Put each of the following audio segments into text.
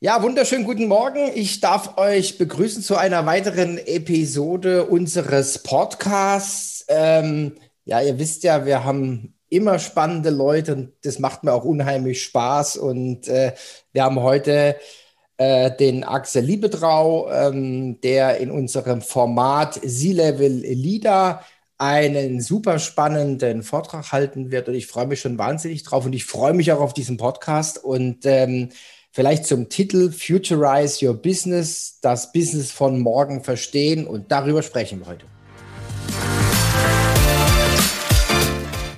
Ja, wunderschönen guten Morgen. Ich darf euch begrüßen zu einer weiteren Episode unseres Podcasts. Ähm, ja, ihr wisst ja, wir haben immer spannende Leute und das macht mir auch unheimlich Spaß. Und äh, wir haben heute äh, den Axel Liebetrau, ähm, der in unserem Format C-Level Leader einen super spannenden Vortrag halten wird. Und ich freue mich schon wahnsinnig drauf und ich freue mich auch auf diesen Podcast. Und ähm, Vielleicht zum Titel Futurize Your Business, das Business von morgen verstehen und darüber sprechen wir heute.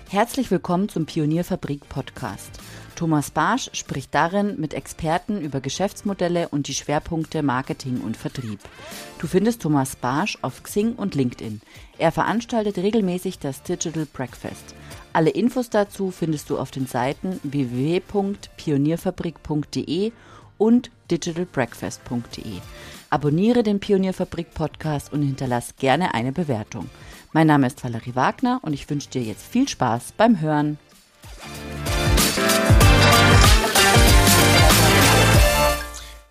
Herzlich willkommen zum Pionierfabrik Podcast. Thomas Barsch spricht darin mit Experten über Geschäftsmodelle und die Schwerpunkte Marketing und Vertrieb. Du findest Thomas Barsch auf Xing und LinkedIn. Er veranstaltet regelmäßig das Digital Breakfast. Alle Infos dazu findest du auf den Seiten www.pionierfabrik.de und digitalbreakfast.de. Abonniere den Pionierfabrik Podcast und hinterlass gerne eine Bewertung. Mein Name ist Valerie Wagner und ich wünsche dir jetzt viel Spaß beim Hören.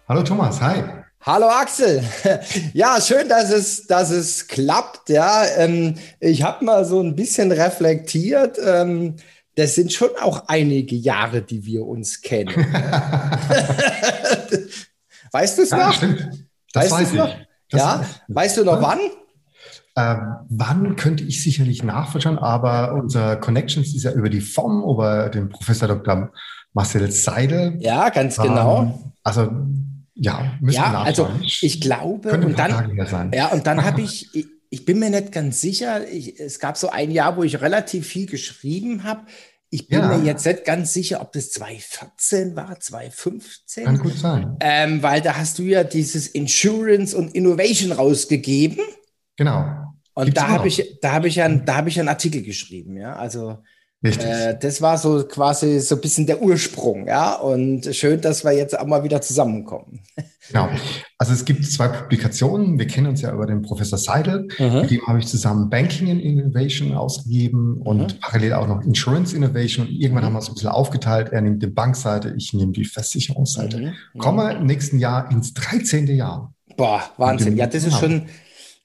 Hallo Thomas, hi. Hallo Axel. Ja, schön, dass es, dass es klappt. Ja, ähm, ich habe mal so ein bisschen reflektiert. Ähm, das sind schon auch einige Jahre, die wir uns kennen. weißt du es noch? Stimmt. Das weißt weiß noch? Das ja, weißt du noch wann? Ähm, wann könnte ich sicherlich nachvorschauen, aber unser Connections ist ja über die FOM, über den Professor Dr. Marcel Seidel. Ja, ganz genau. Ähm, also ja, müssen ja, wir also ich glaube, und dann, ja, und dann habe ich, ich, ich bin mir nicht ganz sicher, ich, es gab so ein Jahr, wo ich relativ viel geschrieben habe. Ich bin ja. mir jetzt nicht ganz sicher, ob das 2014 war, 2015. Kann gut sein. Ähm, weil da hast du ja dieses Insurance und Innovation rausgegeben. Genau. Und Gibt's da habe ich, da habe ich ja, da habe ich einen Artikel geschrieben, ja. Also äh, das war so quasi so ein bisschen der Ursprung, ja. Und schön, dass wir jetzt auch mal wieder zusammenkommen. Genau. Also es gibt zwei Publikationen. Wir kennen uns ja über den Professor Seidel. Mhm. Mit dem habe ich zusammen Banking and Innovation ausgegeben und mhm. parallel auch noch Insurance Innovation. Und irgendwann mhm. haben wir es ein bisschen aufgeteilt. Er nimmt die Bankseite, ich nehme die Versicherungsseite. Mhm. mhm. Komme im nächsten Jahr ins 13. Jahr. Boah, Wahnsinn. Ja, das ist schon,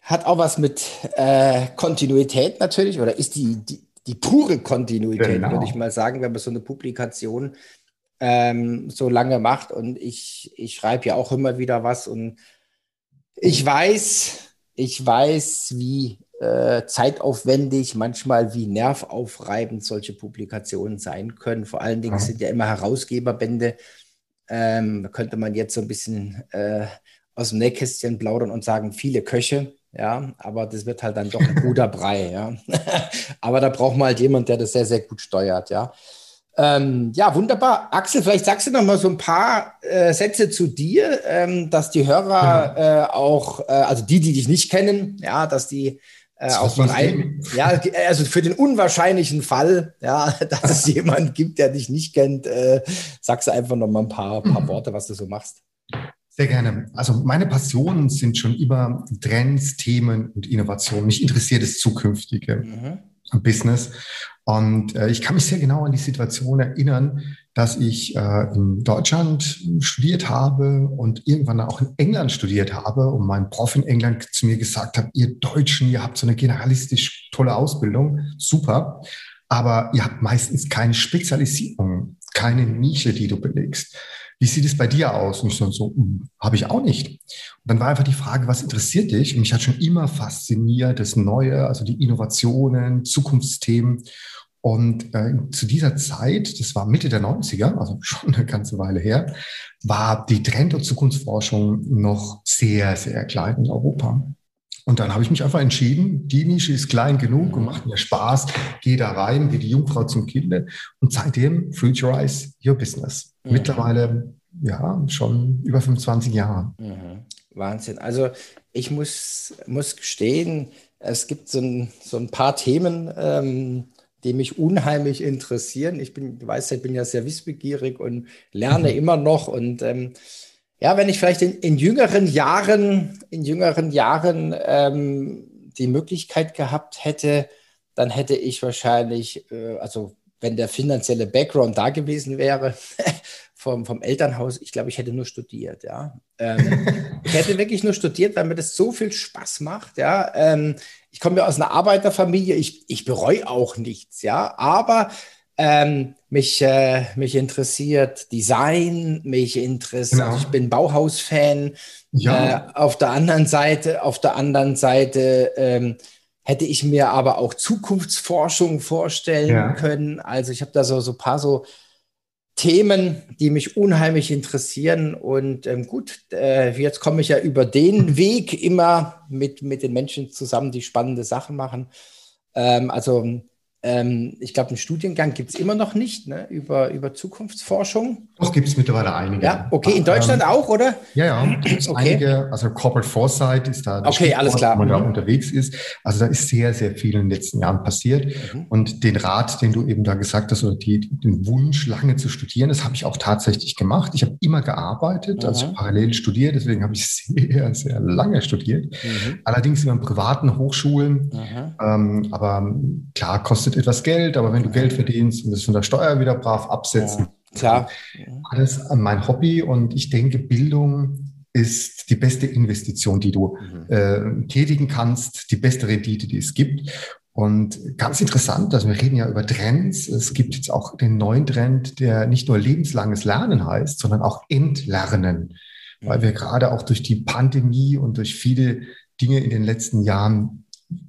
hat auch was mit äh, Kontinuität natürlich oder ist die, die die pure Kontinuität, genau. würde ich mal sagen, wenn man so eine Publikation ähm, so lange macht. Und ich, ich schreibe ja auch immer wieder was und ich weiß, ich weiß, wie äh, zeitaufwendig, manchmal wie nervaufreibend solche Publikationen sein können. Vor allen Dingen sind ja immer Herausgeberbände. Ähm, da könnte man jetzt so ein bisschen äh, aus dem Nähkästchen plaudern und sagen, viele Köche ja, aber das wird halt dann doch ein guter Brei, ja. aber da braucht man halt jemand, der das sehr, sehr gut steuert, ja. Ähm, ja, wunderbar. Axel, vielleicht sagst du noch mal so ein paar äh, Sätze zu dir, ähm, dass die Hörer ja. äh, auch, äh, also die, die dich nicht kennen, ja, dass die äh, auch mal ein, ja, also für den unwahrscheinlichen Fall, ja, dass es jemand gibt, der dich nicht kennt, äh, sagst du einfach noch mal ein paar, paar mhm. Worte, was du so machst. Sehr gerne. Also meine Passionen sind schon immer Trends, Themen und Innovationen. Mich interessiert das zukünftige mhm. Business. Und äh, ich kann mich sehr genau an die Situation erinnern, dass ich äh, in Deutschland studiert habe und irgendwann auch in England studiert habe und mein Prof in England zu mir gesagt hat, ihr Deutschen, ihr habt so eine generalistisch tolle Ausbildung, super, aber ihr habt meistens keine Spezialisierung, keine Nische, die du belegst wie sieht es bei dir aus? Und ich so, so hm, habe ich auch nicht. Und dann war einfach die Frage, was interessiert dich? Und mich hat schon immer fasziniert das Neue, also die Innovationen, Zukunftsthemen. Und äh, zu dieser Zeit, das war Mitte der 90er, also schon eine ganze Weile her, war die Trend- und Zukunftsforschung noch sehr, sehr klein in Europa. Und dann habe ich mich einfach entschieden, die Nische ist klein genug und macht mir Spaß, gehe da rein, wie die Jungfrau zum Kinde und seitdem futurize your business. Mhm. Mittlerweile, ja, schon über 25 Jahre. Mhm. Wahnsinn. Also ich muss, muss gestehen, es gibt so ein, so ein paar Themen, ähm, die mich unheimlich interessieren. Ich bin, du weißt, ich bin ja sehr wissbegierig und lerne mhm. immer noch und ähm, ja, wenn ich vielleicht in, in jüngeren Jahren, in jüngeren Jahren ähm, die Möglichkeit gehabt hätte, dann hätte ich wahrscheinlich, äh, also wenn der finanzielle Background da gewesen wäre, vom, vom Elternhaus, ich glaube, ich hätte nur studiert, ja. Ähm, ich hätte wirklich nur studiert, weil mir das so viel Spaß macht, ja. Ähm, ich komme ja aus einer Arbeiterfamilie, ich, ich bereue auch nichts, ja, aber ähm, mich, äh, mich interessiert Design, mich interessiert, genau. ich bin Bauhaus-Fan. Ja. Äh, auf der anderen Seite, auf der anderen Seite ähm, hätte ich mir aber auch Zukunftsforschung vorstellen ja. können. Also ich habe da so, so ein paar so Themen, die mich unheimlich interessieren. Und ähm, gut, äh, jetzt komme ich ja über den Weg immer mit, mit den Menschen zusammen, die spannende Sachen machen. Ähm, also ähm, ich glaube, einen Studiengang gibt es immer noch nicht ne, über, über Zukunftsforschung. Doch, gibt es mittlerweile einige. Ja, okay, in Deutschland ähm, auch, oder? Ja, ja, okay. einige. Also Corporate Foresight ist da, okay, alles klar. wo man mhm. da unterwegs ist. Also da ist sehr, sehr viel in den letzten Jahren passiert. Mhm. Und den Rat, den du eben da gesagt hast, oder die, den Wunsch, lange zu studieren, das habe ich auch tatsächlich gemacht. Ich habe immer gearbeitet, mhm. also parallel studiert, deswegen habe ich sehr, sehr lange studiert. Mhm. Allerdings in privaten Hochschulen. Mhm. Ähm, aber klar, kostet kostet etwas Geld, aber wenn du Geld verdienst und es von der Steuer wieder brav absetzen. Ja, klar. Alles mein Hobby und ich denke, Bildung ist die beste Investition, die du mhm. äh, tätigen kannst, die beste Rendite, die es gibt. Und ganz interessant, also wir reden ja über Trends. Es gibt jetzt auch den neuen Trend, der nicht nur lebenslanges Lernen heißt, sondern auch Entlernen, mhm. weil wir gerade auch durch die Pandemie und durch viele Dinge in den letzten Jahren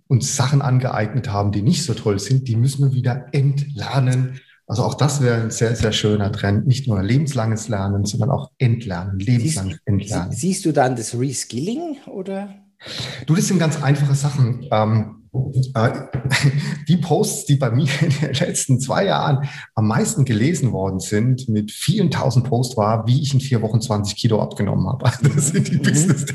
uns Sachen angeeignet haben, die nicht so toll sind, die müssen wir wieder entlernen. Also auch das wäre ein sehr, sehr schöner Trend. Nicht nur lebenslanges Lernen, sondern auch Entlernen, lebenslanges siehst, Entlernen. Siehst du dann das Reskilling oder? Du, das sind ganz einfache Sachen. Ähm, äh, die Posts, die bei mir in den letzten zwei Jahren am meisten gelesen worden sind, mit vielen tausend Posts, war, wie ich in vier Wochen 20 Kilo abgenommen habe. Das sind die mhm. Business,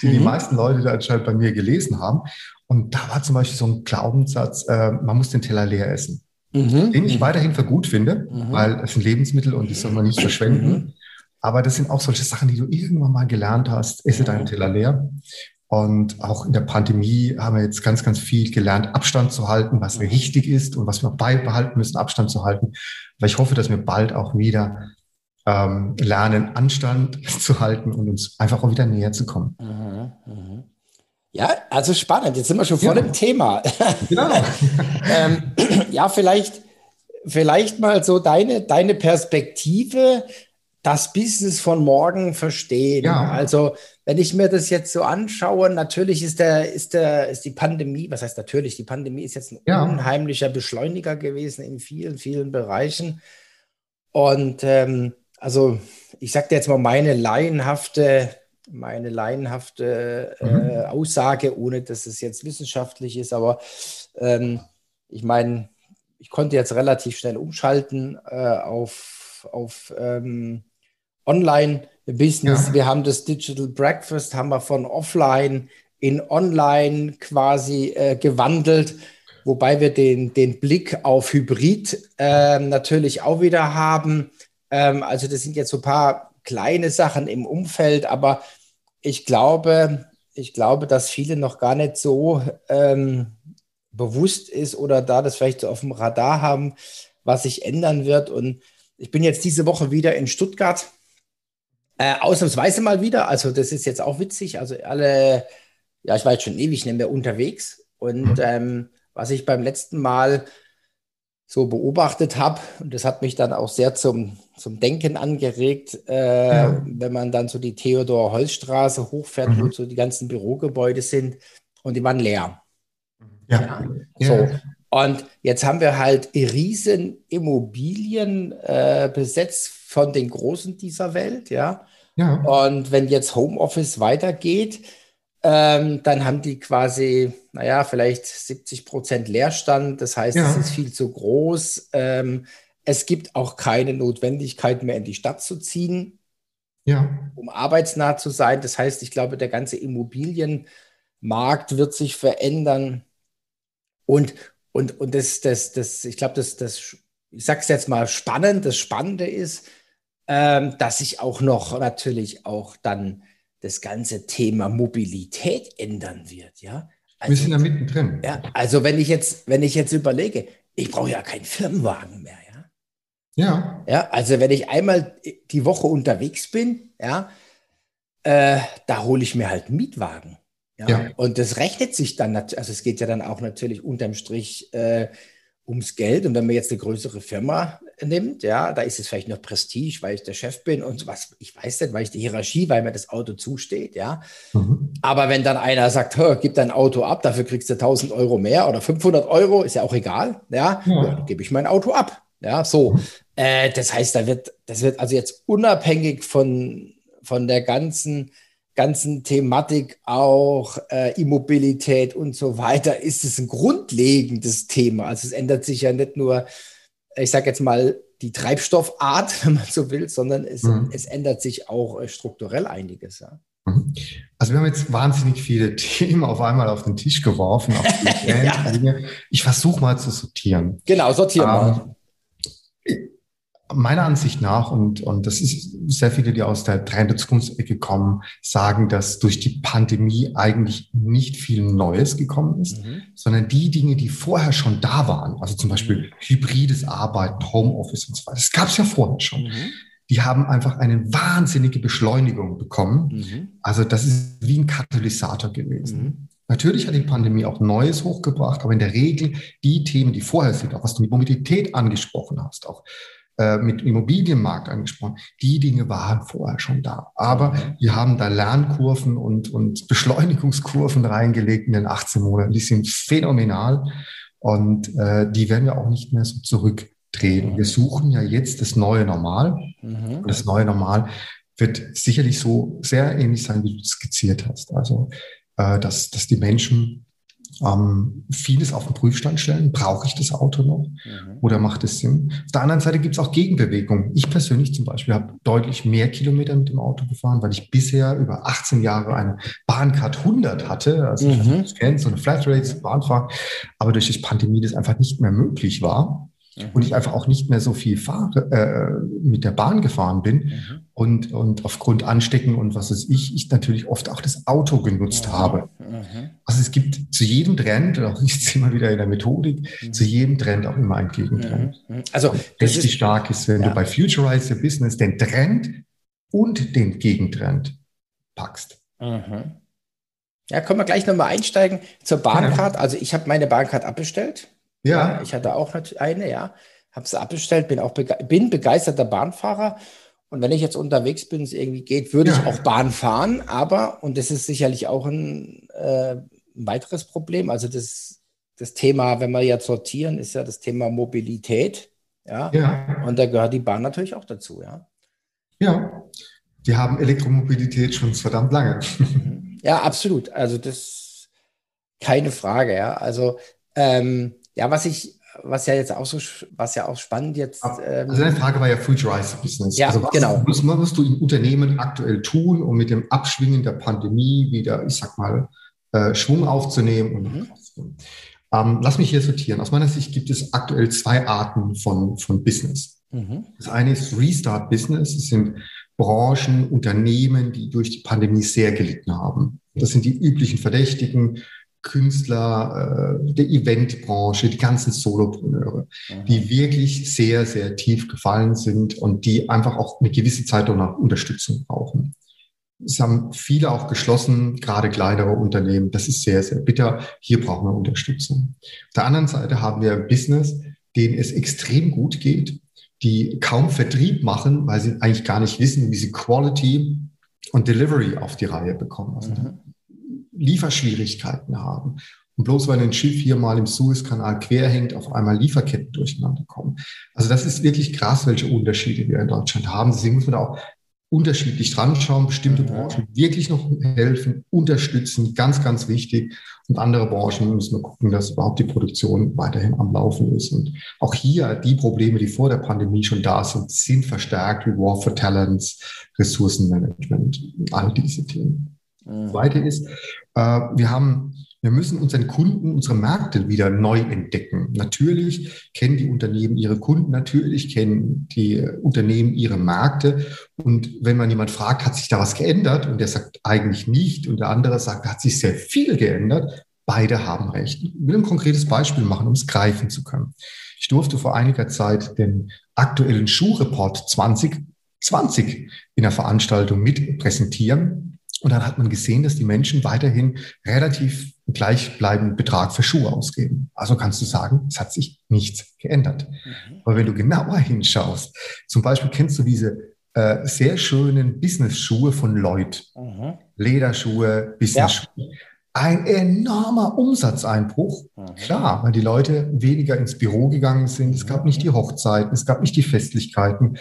die mhm. die meisten Leute da anscheinend bei mir gelesen haben. Und da war zum Beispiel so ein Glaubenssatz, äh, man muss den Teller leer essen. Mhm. Den ich mhm. weiterhin für gut finde, mhm. weil es sind Lebensmittel und die soll man nicht verschwenden. Mhm. Aber das sind auch solche Sachen, die du irgendwann mal gelernt hast. Esse deinen Teller leer. Und auch in der Pandemie haben wir jetzt ganz, ganz viel gelernt, Abstand zu halten, was wichtig ist und was wir beibehalten müssen, Abstand zu halten. Weil ich hoffe, dass wir bald auch wieder ähm, lernen, Anstand zu halten und uns einfach auch wieder näher zu kommen. Mhm, mh. Ja, also spannend. Jetzt sind wir schon voll ja. im Thema. Genau. ähm, ja, vielleicht, vielleicht mal so deine, deine Perspektive das Business von morgen verstehen. Ja. Also, wenn ich mir das jetzt so anschaue, natürlich ist der, ist der, ist die Pandemie, was heißt natürlich, die Pandemie ist jetzt ein ja. unheimlicher Beschleuniger gewesen in vielen, vielen Bereichen. Und ähm, also, ich sage dir jetzt mal meine laienhafte, meine laienhafte äh, mhm. Aussage, ohne dass es jetzt wissenschaftlich ist, aber ähm, ich meine, ich konnte jetzt relativ schnell umschalten äh, auf, auf ähm, Online-Business. Ja. Wir haben das Digital Breakfast, haben wir von offline in online quasi äh, gewandelt, wobei wir den, den Blick auf Hybrid äh, natürlich auch wieder haben. Ähm, also das sind jetzt so ein paar kleine Sachen im Umfeld, aber ich glaube, ich glaube, dass viele noch gar nicht so ähm, bewusst ist oder da das vielleicht so auf dem Radar haben, was sich ändern wird. Und ich bin jetzt diese Woche wieder in Stuttgart äh, ausnahmsweise mal wieder, also das ist jetzt auch witzig. Also alle, ja, ich war jetzt schon ewig nicht mehr unterwegs. Und mhm. ähm, was ich beim letzten Mal so beobachtet habe, und das hat mich dann auch sehr zum, zum Denken angeregt, äh, ja. wenn man dann so die Theodor-Holzstraße hochfährt, mhm. wo so die ganzen Bürogebäude sind und die waren leer. Ja. ja. So. Und jetzt haben wir halt riesen Immobilien äh, besetzt von den Großen dieser Welt, ja. Ja. Und wenn jetzt Homeoffice weitergeht, ähm, dann haben die quasi, naja, vielleicht 70 Prozent Leerstand. Das heißt, ja. es ist viel zu groß. Ähm, es gibt auch keine Notwendigkeit mehr in die Stadt zu ziehen, ja. um arbeitsnah zu sein. Das heißt, ich glaube, der ganze Immobilienmarkt wird sich verändern. Und, und, und das, das, das, ich glaube, das, das, ich sage es jetzt mal spannend, das Spannende ist, ähm, dass sich auch noch natürlich auch dann das ganze Thema Mobilität ändern wird, ja. Also, Wir sind ja mittendrin. Ja, also wenn ich jetzt, wenn ich jetzt überlege, ich brauche ja keinen Firmenwagen mehr, ja. Ja. Ja, also wenn ich einmal die Woche unterwegs bin, ja, äh, da hole ich mir halt einen Mietwagen. Ja? ja? Und das rechnet sich dann, also es geht ja dann auch natürlich unterm Strich äh, ums Geld. Und wenn man jetzt eine größere Firma nimmt, ja, da ist es vielleicht noch Prestige, weil ich der Chef bin und was, ich weiß nicht, weil ich die Hierarchie, weil mir das Auto zusteht, ja. Mhm. Aber wenn dann einer sagt, gib dein Auto ab, dafür kriegst du 1000 Euro mehr oder 500 Euro, ist ja auch egal, ja, ja. dann gebe ich mein Auto ab. Ja, so. Mhm. Äh, das heißt, da wird, das wird also jetzt unabhängig von, von der ganzen ganzen Thematik auch äh, Immobilität und so weiter, ist es ein grundlegendes Thema. Also es ändert sich ja nicht nur, ich sage jetzt mal, die Treibstoffart, wenn man so will, sondern es, mhm. es ändert sich auch äh, strukturell einiges. Ja. Mhm. Also wir haben jetzt wahnsinnig viele Themen auf einmal auf den Tisch geworfen. ja. Ich versuche mal zu sortieren. Genau, sortieren ähm, mal meiner Ansicht nach, und, und das ist sehr viele, die aus der Trend- und Zukunftsecke kommen, sagen, dass durch die Pandemie eigentlich nicht viel Neues gekommen ist, mhm. sondern die Dinge, die vorher schon da waren, also zum Beispiel mhm. hybrides Arbeiten, Homeoffice und so weiter, das gab es ja vorher schon. Mhm. Die haben einfach eine wahnsinnige Beschleunigung bekommen. Mhm. Also das ist wie ein Katalysator gewesen. Mhm. Natürlich hat die Pandemie auch Neues hochgebracht, aber in der Regel die Themen, die vorher sind, auch was du mit Mobilität angesprochen hast, auch äh, mit Immobilienmarkt angesprochen. Die Dinge waren vorher schon da. Aber mhm. wir haben da Lernkurven und, und Beschleunigungskurven reingelegt in den 18 Monaten. Die sind phänomenal und äh, die werden wir auch nicht mehr so zurückdrehen. Wir suchen ja jetzt das neue Normal. Mhm. Das neue Normal wird sicherlich so sehr ähnlich sein, wie du es skizziert hast. Also, äh, dass, dass die Menschen ähm, vieles auf den Prüfstand stellen. Brauche ich das Auto noch mhm. oder macht es Sinn? Auf der anderen Seite gibt es auch Gegenbewegungen. Ich persönlich zum Beispiel habe deutlich mehr Kilometer mit dem Auto gefahren, weil ich bisher über 18 Jahre eine Bahncard 100 hatte. Also mhm. ich kenne so eine Flatrate, Bahnfahrt. Aber durch die Pandemie das einfach nicht mehr möglich war mhm. und ich einfach auch nicht mehr so viel fahre, äh, mit der Bahn gefahren bin mhm. Und, und aufgrund Anstecken und was weiß ich, ich natürlich oft auch das Auto genutzt mhm. habe. Mhm. Also es gibt zu jedem Trend, auch ich jetzt immer wieder in der Methodik, mhm. zu jedem Trend auch immer ein Gegentrend. Mhm. Also richtig ist, stark ist, wenn ja. du bei Futurize Your Business den Trend und den Gegentrend packst. Ja, können wir gleich nochmal einsteigen zur Bahncard. Ja. Also ich habe meine Bahncard abbestellt. Ja. Ich hatte auch eine, ja. Habe sie abbestellt, bin auch bege bin begeisterter Bahnfahrer. Und wenn ich jetzt unterwegs bin, es irgendwie geht, würde ja. ich auch Bahn fahren. Aber, und das ist sicherlich auch ein, äh, ein weiteres Problem, also das, das Thema, wenn wir jetzt sortieren, ist ja das Thema Mobilität. Ja? ja. Und da gehört die Bahn natürlich auch dazu, ja. Ja. Die haben Elektromobilität schon verdammt lange. Mhm. Ja, absolut. Also das keine Frage, ja. Also ähm, ja, was ich, was ja jetzt auch so, was ja auch spannend jetzt. Ähm, also deine Frage war ja Futurize Business. Ja, also was genau. Was musst du im Unternehmen aktuell tun, um mit dem Abschwingen der Pandemie wieder, ich sag mal, äh, Schwung aufzunehmen und mhm. ähm, lass mich hier sortieren. Aus meiner Sicht gibt es aktuell zwei Arten von, von Business. Mhm. Das eine ist Restart Business. Das sind Branchen, Unternehmen, die durch die Pandemie sehr gelitten haben. Das sind die üblichen Verdächtigen, Künstler, äh, der Eventbranche, die ganzen Solopreneure, mhm. die wirklich sehr, sehr tief gefallen sind und die einfach auch eine gewisse Zeit danach Unterstützung brauchen. Es haben viele auch geschlossen, gerade kleinere Unternehmen. Das ist sehr, sehr bitter. Hier brauchen wir Unterstützung. Auf der anderen Seite haben wir Business, denen es extrem gut geht, die kaum Vertrieb machen, weil sie eigentlich gar nicht wissen, wie sie Quality und Delivery auf die Reihe bekommen. Also mhm. Lieferschwierigkeiten haben. Und bloß weil ein Schiff hier mal im Suezkanal quer hängt, auf einmal Lieferketten durcheinander kommen. Also das ist wirklich krass, welche Unterschiede wir in Deutschland haben. Deswegen muss man da auch unterschiedlich dran schauen, bestimmte Branchen wirklich noch helfen, unterstützen, ganz, ganz wichtig. Und andere Branchen müssen wir gucken, dass überhaupt die Produktion weiterhin am Laufen ist. Und auch hier die Probleme, die vor der Pandemie schon da sind, sind verstärkt wie War for Talents, Ressourcenmanagement, all diese Themen. Mhm. Zweite ist, äh, wir haben wir müssen unseren Kunden, unsere Märkte wieder neu entdecken. Natürlich kennen die Unternehmen ihre Kunden, natürlich kennen die Unternehmen ihre Märkte. Und wenn man jemand fragt, hat sich da was geändert? Und der sagt eigentlich nicht. Und der andere sagt, hat sich sehr viel geändert. beide haben recht. Ich will ein konkretes Beispiel machen, um es greifen zu können. Ich durfte vor einiger Zeit den aktuellen Schuhreport 2020 in der Veranstaltung mit präsentieren. Und dann hat man gesehen, dass die Menschen weiterhin relativ gleichbleibenden Betrag für Schuhe ausgeben. Also kannst du sagen, es hat sich nichts geändert. Mhm. Aber wenn du genauer hinschaust, zum Beispiel kennst du diese äh, sehr schönen Business-Schuhe von Lloyd. Mhm. Lederschuhe, Business-Schuhe. Ja. Ein enormer Umsatzeinbruch. Mhm. Klar, weil die Leute weniger ins Büro gegangen sind. Es gab nicht die Hochzeiten, es gab nicht die Festlichkeiten.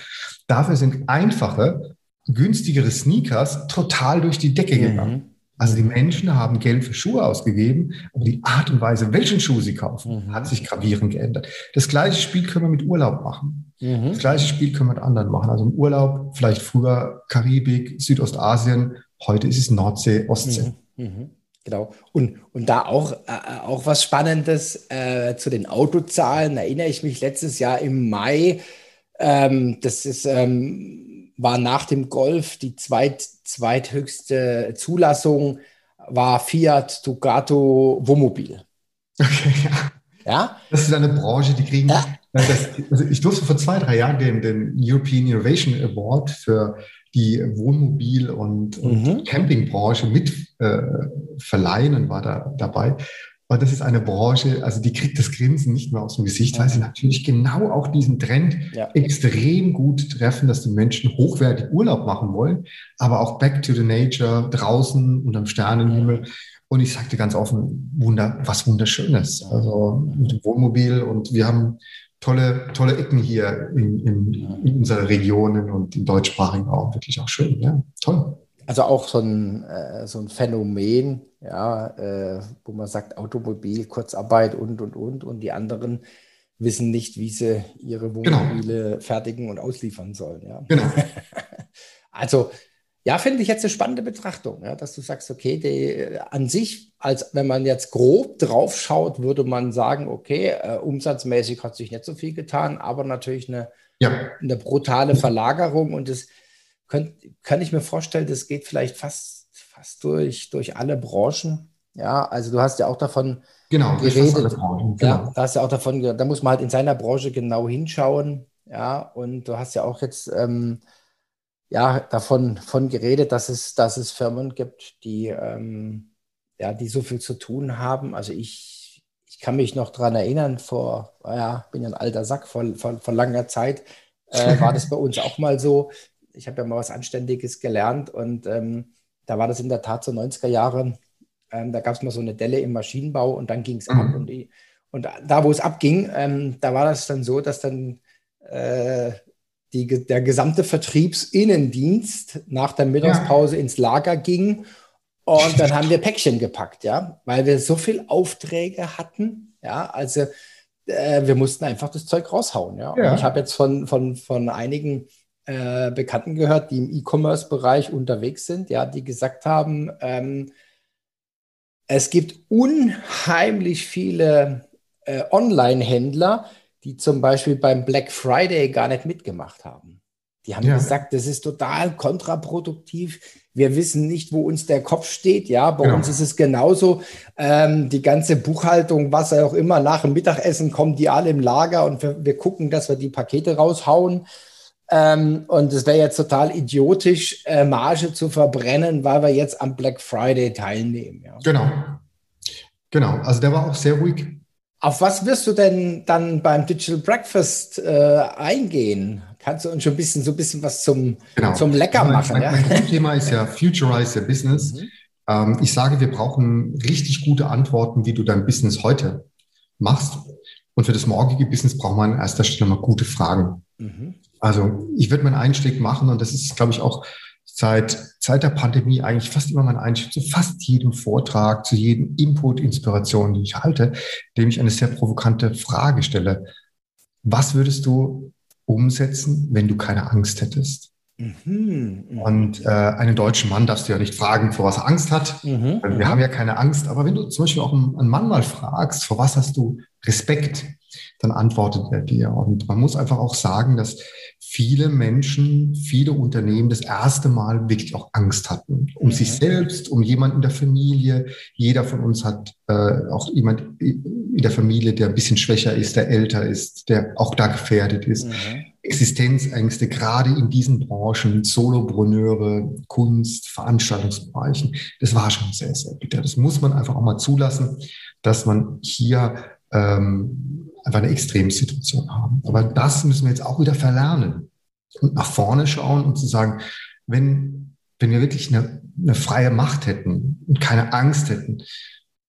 Dafür sind einfache, günstigere Sneakers total durch die Decke gegangen. Mhm. Also die Menschen haben Geld für Schuhe ausgegeben, aber die Art und Weise, welchen Schuh sie kaufen, mhm. hat sich gravierend geändert. Das gleiche Spiel können wir mit Urlaub machen. Mhm. Das gleiche Spiel können wir mit anderen machen. Also im Urlaub, vielleicht früher Karibik, Südostasien, heute ist es Nordsee, Ostsee. Mhm. mhm. Genau. Und, und da auch, äh, auch was Spannendes äh, zu den Autozahlen, erinnere ich mich letztes Jahr im Mai, ähm, das ist ähm, war nach dem Golf die zweit, zweithöchste Zulassung, war Fiat Ducato Wohnmobil. Okay, ja. ja. Das ist eine Branche, die kriegen. Ja. Das, also ich durfte vor zwei, drei Jahren den, den European Innovation Award für die Wohnmobil- und, und mhm. Campingbranche mit äh, verleihen und war da dabei. Und das ist eine Branche, also die kriegt das Grinsen nicht mehr aus dem Gesicht, weil sie natürlich genau auch diesen Trend ja. extrem gut treffen, dass die Menschen hochwertig Urlaub machen wollen, aber auch back to the nature, draußen unterm Sternenhimmel. Und ich sagte ganz offen, wunder, was wunderschönes. Also mit dem Wohnmobil und wir haben tolle, tolle Ecken hier in, in, in unserer Regionen und im deutschsprachigen Raum. Wirklich auch schön, ja, toll. Also auch so ein, äh, so ein Phänomen, ja, äh, wo man sagt, Automobil, Kurzarbeit und, und, und. Und die anderen wissen nicht, wie sie ihre genau. Wohnmobile genau. fertigen und ausliefern sollen. Ja. Genau. also, ja, finde ich jetzt eine spannende Betrachtung, ja, dass du sagst, okay, die, an sich, als wenn man jetzt grob drauf schaut, würde man sagen, okay, äh, umsatzmäßig hat sich nicht so viel getan, aber natürlich eine, ja. eine brutale Verlagerung und es könnt, kann ich mir vorstellen, das geht vielleicht fast, fast durch, durch alle Branchen. Ja, also du hast ja auch davon genau, geredet. Branchen, genau. Ja, da hast ja auch davon, da muss man halt in seiner Branche genau hinschauen. Ja, und du hast ja auch jetzt ähm, ja, davon von geredet, dass es, dass es Firmen gibt, die, ähm, ja, die so viel zu tun haben. Also ich, ich kann mich noch daran erinnern, vor, ja, bin ja ein alter Sack, vor, vor, vor langer Zeit äh, war das bei uns auch mal so ich habe ja mal was Anständiges gelernt und ähm, da war das in der Tat so 90er Jahre. Ähm, da gab es mal so eine Delle im Maschinenbau und dann ging es mhm. ab. Und, die, und da, wo es abging, ähm, da war das dann so, dass dann äh, die, der gesamte Vertriebsinnendienst nach der Mittagspause ja. ins Lager ging. Und dann haben wir Päckchen gepackt, ja, weil wir so viel Aufträge hatten. Ja, also äh, wir mussten einfach das Zeug raushauen. Ja. ja. Ich habe jetzt von, von, von einigen äh, Bekannten gehört, die im E-Commerce-Bereich unterwegs sind, ja, die gesagt haben, ähm, es gibt unheimlich viele äh, Online-Händler, die zum Beispiel beim Black Friday gar nicht mitgemacht haben. Die haben ja. gesagt, das ist total kontraproduktiv. Wir wissen nicht, wo uns der Kopf steht. Ja, bei genau. uns ist es genauso. Ähm, die ganze Buchhaltung, was auch immer, nach dem Mittagessen kommen die alle im Lager und wir, wir gucken, dass wir die Pakete raushauen. Ähm, und es wäre jetzt total idiotisch, äh, Marge zu verbrennen, weil wir jetzt am Black Friday teilnehmen. Ja. Genau. Genau. Also der war auch sehr ruhig. Auf was wirst du denn dann beim Digital Breakfast äh, eingehen? Kannst du uns schon ein bisschen so ein bisschen was zum, genau. zum Lecker also machen? Mein, ja? mein Grundthema ist ja Futurize your Business. Mhm. Ähm, ich sage, wir brauchen richtig gute Antworten, wie du dein Business heute machst. Und für das morgige Business braucht man an erster Stelle mal gute Fragen. Mhm. Also ich würde meinen Einstieg machen und das ist, glaube ich, auch seit, seit der Pandemie eigentlich fast immer mein Einstieg zu fast jedem Vortrag, zu jedem Input, Inspiration, die ich halte, dem ich eine sehr provokante Frage stelle. Was würdest du umsetzen, wenn du keine Angst hättest? Mhm, mh. Und äh, einen deutschen Mann darfst du ja nicht fragen, vor was er Angst hat. Mhm, wir mh. haben ja keine Angst. Aber wenn du zum Beispiel auch einen Mann mal fragst, vor was hast du Respekt? Dann antwortet er dir. Und man muss einfach auch sagen, dass viele Menschen, viele Unternehmen das erste Mal wirklich auch Angst hatten. Um mhm. sich selbst, um jemanden in der Familie. Jeder von uns hat äh, auch jemand in der Familie, der ein bisschen schwächer ist, der älter ist, der auch da gefährdet ist. Mhm. Existenzängste, gerade in diesen Branchen, Solopreneure, Kunst, Veranstaltungsbereichen. Das war schon sehr, sehr bitter. Das muss man einfach auch mal zulassen, dass man hier ähm, einfach eine Extremsituation haben. Aber das müssen wir jetzt auch wieder verlernen und nach vorne schauen und zu sagen, wenn, wenn wir wirklich eine, eine freie Macht hätten und keine Angst hätten,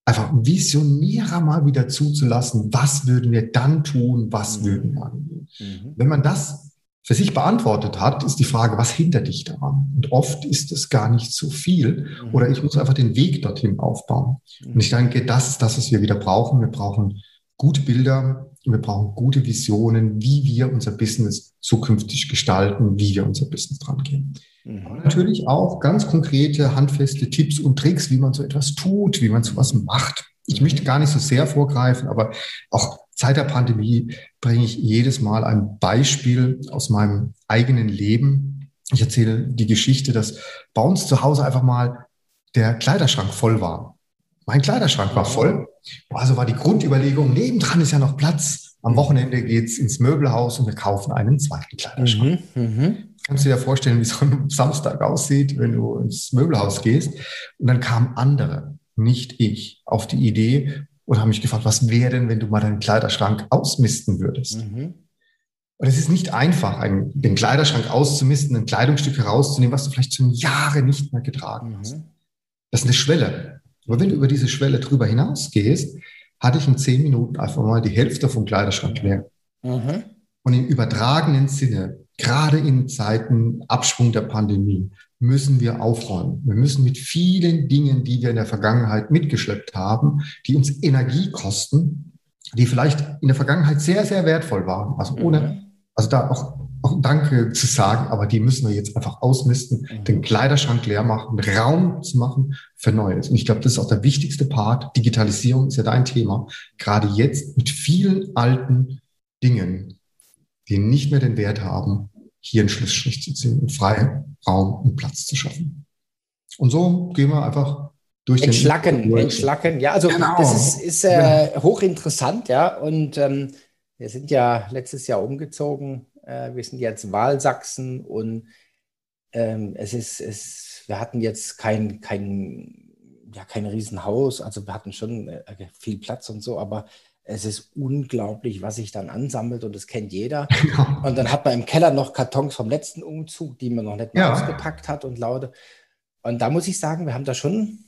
einfach Visionärer mal wieder zuzulassen, was würden wir dann tun, was mhm. würden wir. Mhm. Wenn man das für sich beantwortet hat, ist die Frage, was hindert dich daran? Und oft ist es gar nicht so viel mhm. oder ich muss einfach den Weg dorthin aufbauen. Mhm. Und ich denke, das ist das, was wir wieder brauchen. Wir brauchen gute Bilder, wir brauchen gute Visionen, wie wir unser Business zukünftig gestalten, wie wir unser Business dran gehen. Mhm. Aber natürlich auch ganz konkrete, handfeste Tipps und Tricks, wie man so etwas tut, wie man so etwas macht. Ich möchte gar nicht so sehr vorgreifen, aber auch Zeit der Pandemie bringe ich jedes Mal ein Beispiel aus meinem eigenen Leben. Ich erzähle die Geschichte, dass bei uns zu Hause einfach mal der Kleiderschrank voll war. Mein Kleiderschrank war voll. Also war die Grundüberlegung, nebendran ist ja noch Platz. Am Wochenende geht's ins Möbelhaus und wir kaufen einen zweiten Kleiderschrank. Mhm, mh. Kannst du dir vorstellen, wie so ein Samstag aussieht, wenn du ins Möbelhaus gehst? Und dann kamen andere, nicht ich, auf die Idee und haben mich gefragt, was wäre denn, wenn du mal deinen Kleiderschrank ausmisten würdest? Mhm. Und es ist nicht einfach, einen, den Kleiderschrank auszumisten, ein Kleidungsstück herauszunehmen, was du vielleicht schon Jahre nicht mehr getragen hast. Mhm. Das ist eine Schwelle. Aber wenn du über diese Schwelle drüber hinausgehst, hatte ich in zehn Minuten einfach mal die Hälfte vom Kleiderschrank leer. Mhm. Und im übertragenen Sinne, gerade in Zeiten Abschwung der Pandemie, müssen wir aufräumen. Wir müssen mit vielen Dingen, die wir in der Vergangenheit mitgeschleppt haben, die uns Energie kosten, die vielleicht in der Vergangenheit sehr, sehr wertvoll waren. Also ohne, mhm. also da auch, auch Danke zu sagen, aber die müssen wir jetzt einfach ausmisten, mhm. den Kleiderschrank leer machen, Raum zu machen für Neues. Und ich glaube, das ist auch der wichtigste Part. Digitalisierung ist ja dein Thema. Gerade jetzt mit vielen alten Dingen, die nicht mehr den Wert haben, hier einen Schlussstrich zu ziehen und freien Raum und Platz zu schaffen. Und so gehen wir einfach durch entschlacken, den entschlacken. Ja, also genau. das ist, ist äh, genau. hochinteressant, ja. Und ähm, wir sind ja letztes Jahr umgezogen. Äh, wir sind jetzt Wahlsachsen und ähm, es ist, es, wir hatten jetzt kein, kein, ja, kein Riesenhaus. Also wir hatten schon äh, viel Platz und so, aber es ist unglaublich, was sich dann ansammelt und das kennt jeder. Genau. Und dann hat man im Keller noch Kartons vom letzten Umzug, die man noch nicht mal ja. ausgepackt hat und lauter. Und da muss ich sagen, wir haben da schon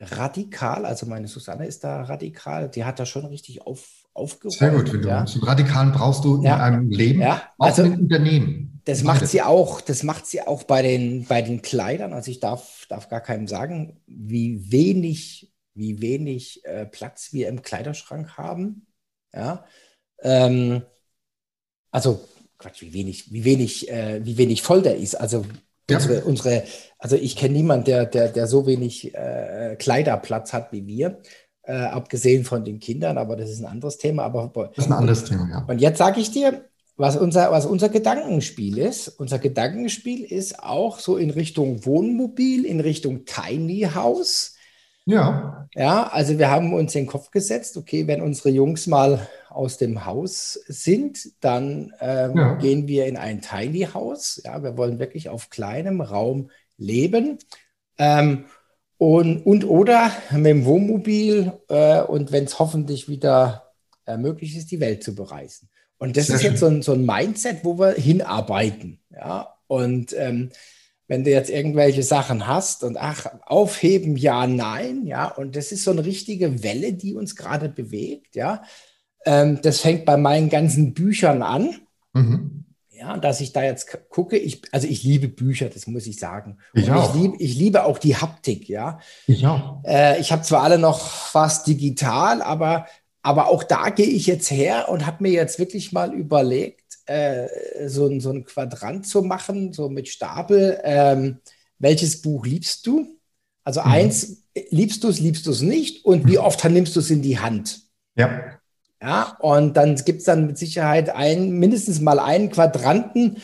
radikal, also meine Susanne ist da radikal, die hat da schon richtig auf, aufgeräumt. Sehr gut, wenn du ja. so radikalen brauchst du ja. in einem Leben, ja. auch also, in Unternehmen. Das macht sie auch, das macht sie auch bei den, bei den Kleidern. Also ich darf, darf gar keinem sagen, wie wenig wie wenig äh, Platz wir im Kleiderschrank haben. Ja. Ähm, also, Quatsch, wie wenig, wie wenig, äh, wie wenig voll der ist. Also ja. unsere, unsere, also ich kenne niemanden, der, der, der so wenig äh, Kleiderplatz hat wie wir. Äh, abgesehen von den Kindern, aber das ist ein anderes Thema. Aber, das ist ein anderes Thema, ja. Und jetzt sage ich dir, was unser, was unser Gedankenspiel ist. Unser Gedankenspiel ist auch so in Richtung Wohnmobil, in Richtung Tiny House. Ja. Ja, also wir haben uns den Kopf gesetzt, okay, wenn unsere Jungs mal aus dem Haus sind, dann ähm, ja. gehen wir in ein Tiny House. Ja, wir wollen wirklich auf kleinem Raum leben. Ähm, und, und oder mit dem Wohnmobil äh, und wenn es hoffentlich wieder äh, möglich ist, die Welt zu bereisen. Und das Sehr ist schön. jetzt so ein, so ein Mindset, wo wir hinarbeiten. Ja, und ähm, wenn du jetzt irgendwelche Sachen hast und ach, aufheben, ja, nein, ja, und das ist so eine richtige Welle, die uns gerade bewegt, ja. Ähm, das fängt bei meinen ganzen Büchern an. Mhm. Ja, dass ich da jetzt gucke, ich, also ich liebe Bücher, das muss ich sagen. Ich, auch. ich, lieb, ich liebe auch die Haptik, ja. Ich auch. Äh, ich habe zwar alle noch fast digital, aber, aber auch da gehe ich jetzt her und habe mir jetzt wirklich mal überlegt, äh, so, so ein Quadrant zu machen, so mit Stapel. Ähm, welches Buch liebst du? Also mhm. eins, liebst du es, liebst du es nicht? Und wie oft nimmst du es in die Hand? Ja. Ja, und dann gibt es dann mit Sicherheit ein, mindestens mal einen Quadranten.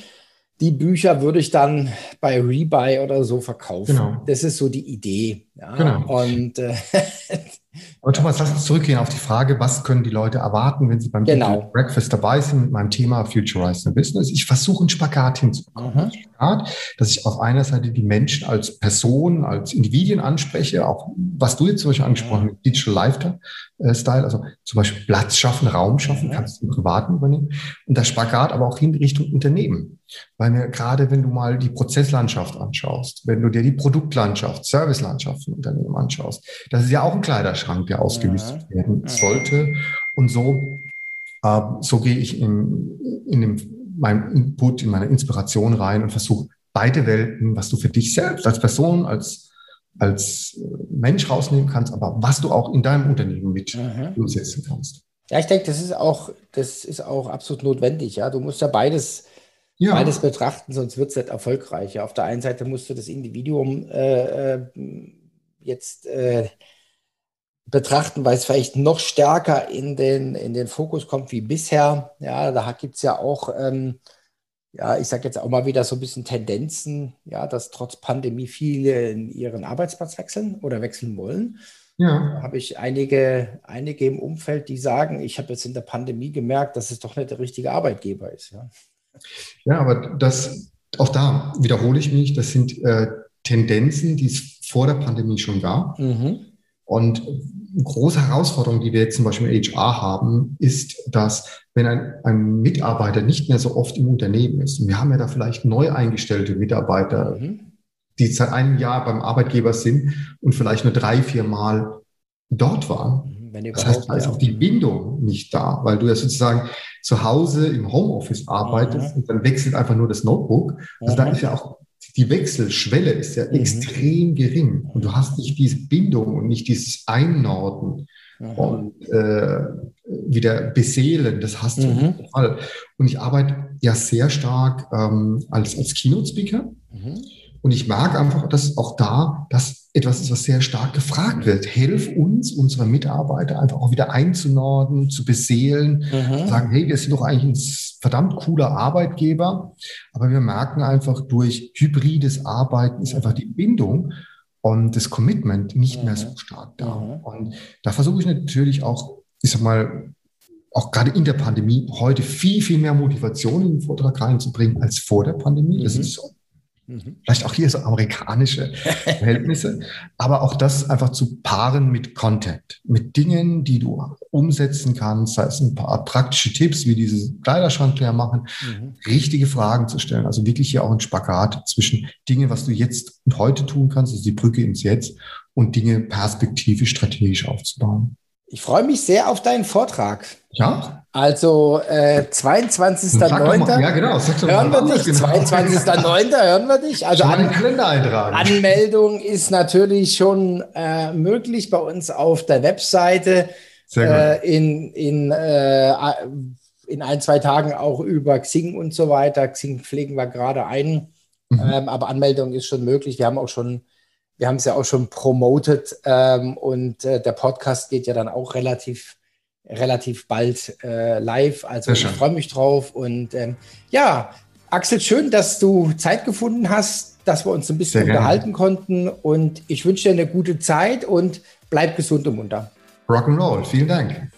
Die Bücher würde ich dann bei Rebuy oder so verkaufen. Genau. Das ist so die Idee. Ja, genau. Und äh, Aber Thomas, lass uns zurückgehen auf die Frage, was können die Leute erwarten, wenn sie beim genau. Breakfast dabei sind mit meinem Thema Futurize the Business. Ich versuche einen Spagat hinzubekommen. Mhm. Spagat, dass ich auf einer Seite die Menschen als Person, als Individuen anspreche, auch was du jetzt zum Beispiel angesprochen hast, Digital Lifestyle, Style, also zum Beispiel Platz schaffen, Raum schaffen, mhm. kannst du im Privaten übernehmen. Und das Spagat aber auch hin Richtung Unternehmen. Weil mir gerade, wenn du mal die Prozesslandschaft anschaust, wenn du dir die Produktlandschaft, Servicelandschaft von Unternehmen anschaust, das ist ja auch ein Kleiderschrank, der ausgelistet mhm. werden sollte. Und so, äh, so gehe ich in, in dem, meinem Input, in meine Inspiration rein und versuche beide Welten, was du für dich selbst als Person, als als Mensch rausnehmen kannst, aber was du auch in deinem Unternehmen mit mhm. umsetzen kannst. Ja, ich denke, das ist auch, das ist auch absolut notwendig. Ja, du musst ja beides ja. beides betrachten, sonst wird es nicht erfolgreich. Auf der einen Seite musst du das Individuum äh, äh, jetzt äh, betrachten, weil es vielleicht noch stärker in den, in den Fokus kommt wie bisher. Ja, da gibt es ja auch, ähm, ja, ich sage jetzt auch mal wieder so ein bisschen Tendenzen, ja, dass trotz Pandemie viele in ihren Arbeitsplatz wechseln oder wechseln wollen. Ja. Da habe ich einige, einige im Umfeld, die sagen, ich habe jetzt in der Pandemie gemerkt, dass es doch nicht der richtige Arbeitgeber ist. Ja. Ja, aber das, auch da wiederhole ich mich, das sind äh, Tendenzen, die es vor der Pandemie schon gab. Mhm. Und eine große Herausforderung, die wir jetzt zum Beispiel im HR haben, ist, dass wenn ein, ein Mitarbeiter nicht mehr so oft im Unternehmen ist, und wir haben ja da vielleicht neu eingestellte Mitarbeiter, mhm. die seit einem Jahr beim Arbeitgeber sind und vielleicht nur drei, vier Mal dort waren. Mhm, das heißt, da ist auch die Bindung nicht da, weil du ja sozusagen zu Hause im Homeoffice arbeitest mhm. und dann wechselt einfach nur das Notebook. Also mhm. dann ist ja auch die Wechselschwelle ist ja mhm. extrem gering und du hast nicht diese Bindung und nicht dieses Einnorden mhm. und äh, wieder beseelen. Das hast du mhm. Fall. Und ich arbeite ja sehr stark ähm, als, als Keynote-Speaker. Mhm. Und ich mag einfach, dass auch da das etwas ist, was sehr stark gefragt wird. Hilf uns, unsere Mitarbeiter einfach auch wieder einzunorden, zu beseelen, mhm. zu sagen, hey, wir sind doch eigentlich ein verdammt cooler Arbeitgeber. Aber wir merken einfach, durch hybrides Arbeiten ist einfach die Bindung und das Commitment nicht mhm. mehr so stark da. Mhm. Und da versuche ich natürlich auch, ich sag mal, auch gerade in der Pandemie heute viel, viel mehr Motivation in den Vortrag reinzubringen als vor der Pandemie. Das mhm. ist so Mhm. Vielleicht auch hier so amerikanische Verhältnisse, aber auch das einfach zu paaren mit Content, mit Dingen, die du umsetzen kannst, sei es ein paar praktische Tipps, wie diese Kleiderschrank leer machen, mhm. richtige Fragen zu stellen. Also wirklich hier auch ein Spagat zwischen Dinge, was du jetzt und heute tun kannst, also die Brücke ins Jetzt und Dinge perspektivisch strategisch aufzubauen. Ich freue mich sehr auf deinen Vortrag. Ja. Also äh, 22.09. Ja, genau. Hören wir dich. Genau. 22.09. hören wir dich. Also an Anmeldung ist natürlich schon äh, möglich bei uns auf der Webseite. Sehr gut. Äh, in, in, äh, in ein, zwei Tagen auch über Xing und so weiter. Xing pflegen wir gerade ein. Mhm. Ähm, aber Anmeldung ist schon möglich. Wir haben auch schon wir haben es ja auch schon promotet ähm, und äh, der Podcast geht ja dann auch relativ, relativ bald äh, live. Also ich freue mich drauf. Und ähm, ja, Axel, schön, dass du Zeit gefunden hast, dass wir uns ein bisschen unterhalten konnten. Und ich wünsche dir eine gute Zeit und bleib gesund und munter. Rock'n'Roll, vielen Dank.